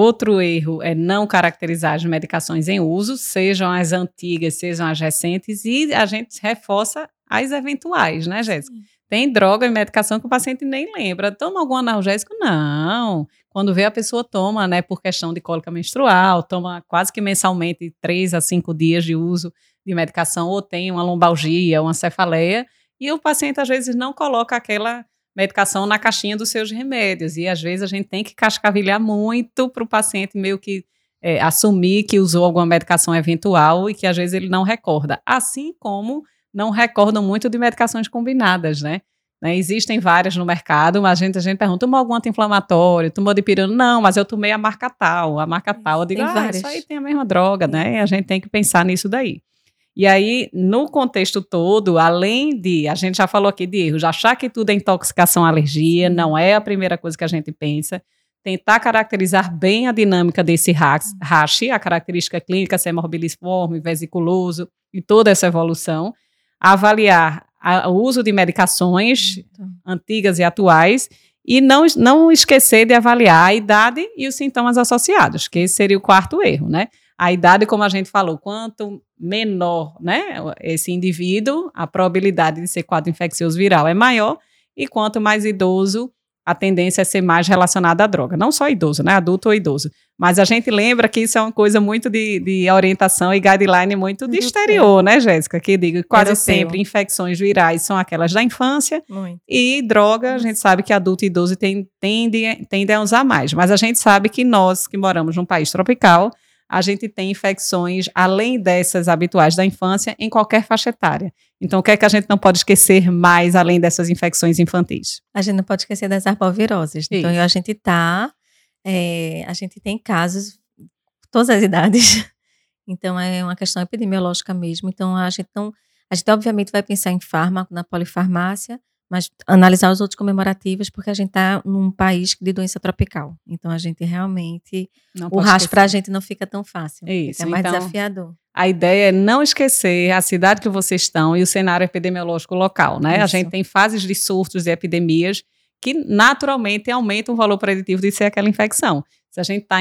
Outro erro é não caracterizar as medicações em uso, sejam as antigas, sejam as recentes, e a gente reforça as eventuais, né, Jéssica? Tem droga e medicação que o paciente nem lembra. Toma algum analgésico? Não. Quando vê, a pessoa toma, né, por questão de cólica menstrual, toma quase que mensalmente três a cinco dias de uso de medicação, ou tem uma lombalgia, uma cefaleia, e o paciente às vezes não coloca aquela medicação na caixinha dos seus remédios. E às vezes a gente tem que cascavilhar muito para o paciente meio que é, assumir que usou alguma medicação eventual e que às vezes ele não recorda. Assim como não recordam muito de medicações combinadas, né? né? Existem várias no mercado, mas a gente, a gente pergunta, tomou algum anti-inflamatório, tomou dipirona? Não, mas eu tomei a marca tal, a marca tal. Eu digo, ah, isso aí tem a mesma droga, né? E a gente tem que pensar nisso daí. E aí, no contexto todo, além de, a gente já falou aqui de erros, achar que tudo é intoxicação alergia, não é a primeira coisa que a gente pensa. Tentar caracterizar bem a dinâmica desse rash, a característica clínica, se é morbiliforme, vesiculoso e toda essa evolução. Avaliar a, o uso de medicações antigas e atuais e não, não esquecer de avaliar a idade e os sintomas associados, que esse seria o quarto erro, né? A idade, como a gente falou, quanto menor né, esse indivíduo, a probabilidade de ser quadro infeccioso viral é maior, e quanto mais idoso, a tendência é ser mais relacionada à droga. Não só idoso, né? Adulto ou idoso. Mas a gente lembra que isso é uma coisa muito de, de orientação e guideline muito de exterior, né, Jéssica? Que digo, quase Europeu. sempre infecções virais são aquelas da infância. Muito. E droga, a gente sabe que adulto e idoso tendem tende, tende a usar mais. Mas a gente sabe que nós, que moramos num país tropical, a gente tem infecções, além dessas habituais da infância, em qualquer faixa etária. Então, o que é que a gente não pode esquecer mais, além dessas infecções infantis? A gente não pode esquecer das arboviroses. Isso. Então, a gente tá, é, a gente tem casos, todas as idades. Então, é uma questão epidemiológica mesmo. Então, a gente não, a gente obviamente vai pensar em fármaco, na polifarmácia, mas analisar os outros comemorativos, porque a gente está num país de doença tropical. Então a gente realmente. Não o rastro para a gente não fica tão fácil. Isso, é mais então, desafiador. A ideia é não esquecer a cidade que vocês estão e o cenário epidemiológico local, né? Isso. A gente tem fases de surtos e epidemias que naturalmente aumentam o valor preditivo de ser aquela infecção. Se a gente está,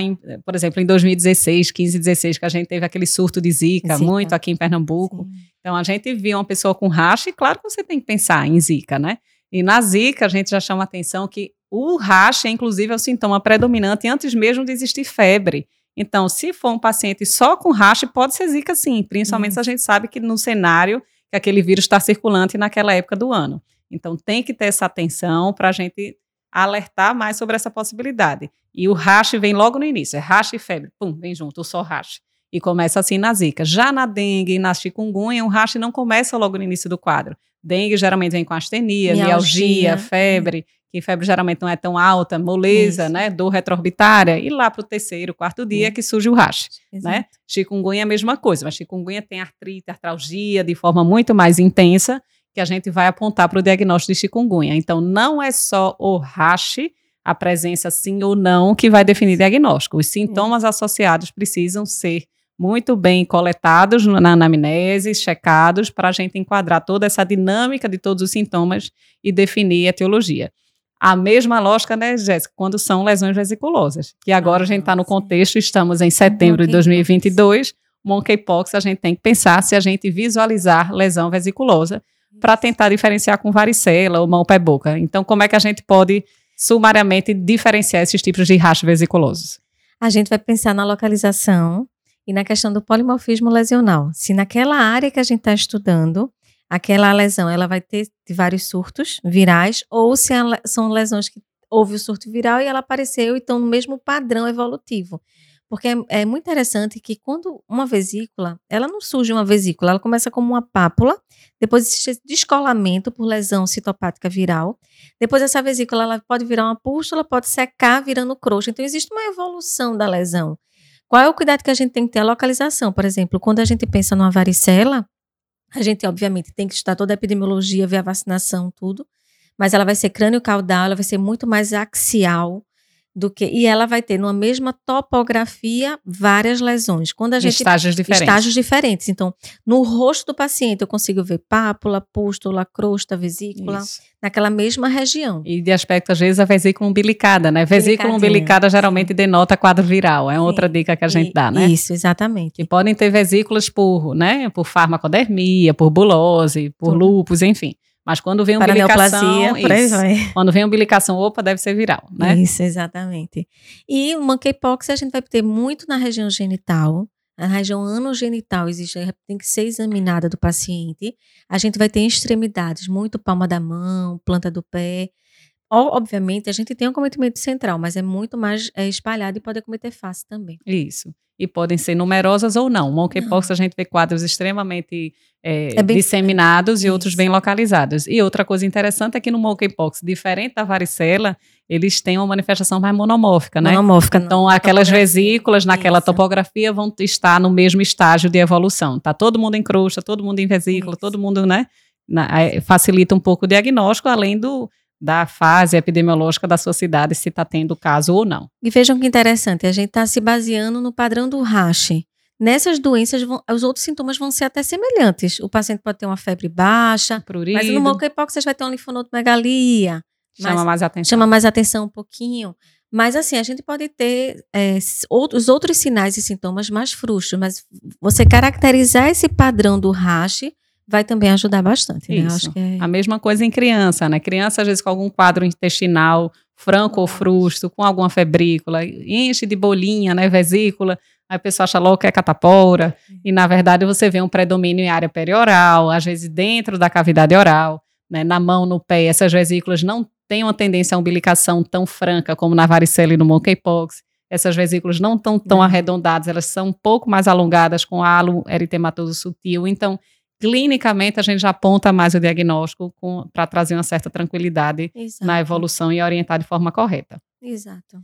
por exemplo, em 2016, 15, 16, que a gente teve aquele surto de Zika, Zika. muito aqui em Pernambuco. Sim. Então, a gente viu uma pessoa com racha e claro que você tem que pensar em Zika, né? E na Zika, a gente já chama atenção que o racha, inclusive, é o sintoma predominante antes mesmo de existir febre. Então, se for um paciente só com racha, pode ser Zika sim, principalmente uhum. se a gente sabe que no cenário que aquele vírus está circulante naquela época do ano. Então, tem que ter essa atenção para a gente alertar mais sobre essa possibilidade. E o rash vem logo no início, é rash e febre, pum, vem junto, só rash. E começa assim na zika. Já na dengue e na chikungunya, o rash não começa logo no início do quadro. Dengue geralmente vem com astenia, mialgia, mialgia febre, que febre geralmente não é tão alta, moleza, Isso. né, dor retroorbitária, e lá para o terceiro, quarto dia que surge o rash, né? Chikungunya é a mesma coisa, mas chikungunya tem artrite, artralgia de forma muito mais intensa, que a gente vai apontar para o diagnóstico de chikungunya. Então, não é só o rash, a presença sim ou não, que vai definir diagnóstico. Os sintomas associados precisam ser muito bem coletados na anamnese, checados, para a gente enquadrar toda essa dinâmica de todos os sintomas e definir a etiologia. A mesma lógica, né, Jéssica, quando são lesões vesiculosas, que agora ah, a gente está no contexto, estamos em setembro de 2022, monkeypox, a gente tem que pensar se a gente visualizar lesão vesiculosa, para tentar diferenciar com varicela ou mão pé boca. Então, como é que a gente pode sumariamente diferenciar esses tipos de rastros vesiculosos? A gente vai pensar na localização e na questão do polimorfismo lesional. Se naquela área que a gente está estudando, aquela lesão ela vai ter vários surtos virais, ou se são lesões que houve o surto viral e ela apareceu e estão no mesmo padrão evolutivo. Porque é, é, muito interessante que quando uma vesícula, ela não surge uma vesícula, ela começa como uma pápula, depois existe descolamento por lesão citopática viral. Depois essa vesícula ela pode virar uma pústula, pode secar virando crosta. Então existe uma evolução da lesão. Qual é o cuidado que a gente tem que ter? A localização, por exemplo, quando a gente pensa numa varicela, a gente obviamente tem que estudar toda a epidemiologia, ver a vacinação, tudo, mas ela vai ser crânio caudal, ela vai ser muito mais axial, do que e ela vai ter numa mesma topografia várias lesões. Quando a gente estágios diferentes. estágios diferentes. Então, no rosto do paciente eu consigo ver pápula, pústula, crosta, vesícula, Isso. naquela mesma região. E de aspecto, às vezes, a vesícula umbilicada, né? Vesícula umbilicada geralmente denota quadro viral. É Sim. outra dica que a gente E- dá, né? Isso, exatamente. Que podem ter vesículas por, né? Por farmacodermia, por bulose, por Tudo. lupus, enfim. Mas quando vem umbilicação, isso. quando vem umbilicação, opa, deve ser viral, né? Isso, exatamente. E o monkeypox a gente vai ter muito na região genital. Na região anogenital existe, tem que ser examinada do paciente. A gente vai ter em extremidades, muito palma da mão, planta do pé. Obviamente, a gente tem um acometimento central, mas é muito mais é, espalhado e pode acometer fácil também. Isso. E podem ser numerosas ou não. Monkeypox a gente vê quadros extremamente é, É bem- disseminados e outros bem localizados. E outra coisa interessante é que no monkeypox, diferente da varicela, eles têm uma manifestação mais monomórfica, né? Monomórfica. Então, na aquelas topografia. vesículas naquela Isso. topografia vão estar no mesmo estágio de evolução. Tá todo mundo em crosta, todo mundo em vesícula, Isso. todo mundo, né? Na- é, facilita um pouco o diagnóstico, além do, da fase epidemiológica da sua cidade, se está tendo caso ou não. E vejam que interessante, a gente está se baseando no padrão do Rache. Nessas doenças, vão- os outros sintomas vão ser até semelhantes. O paciente pode ter uma febre baixa, Prurido, mas no você vai ter uma linfonodomegalia, chama mas- mais atenção. chama mais atenção um pouquinho. Mas assim, a gente pode ter é, outros, outros sinais e sintomas mais frustros, mas você caracterizar esse padrão do rache vai também ajudar bastante, né? Isso. É... A mesma coisa em criança, né? Criança, às vezes, com algum quadro intestinal, franco ou frusto, com alguma febrícula, enche de bolinha, né? Vesícula. Aí a pessoa acha logo que é catapora. E, na verdade, você vê um predomínio em área perioral, às vezes dentro da cavidade oral, né? Na mão, no pé. Essas vesículas não têm uma tendência à umbilicação tão franca como na varicela e no monkeypox. Essas vesículas não estão tão Não. arredondadas, elas são um pouco mais alongadas com halo eritematoso sutil. Então, clinicamente, a gente já aponta mais o diagnóstico para trazer uma certa tranquilidade Exato. na evolução e orientar de forma correta. Exato.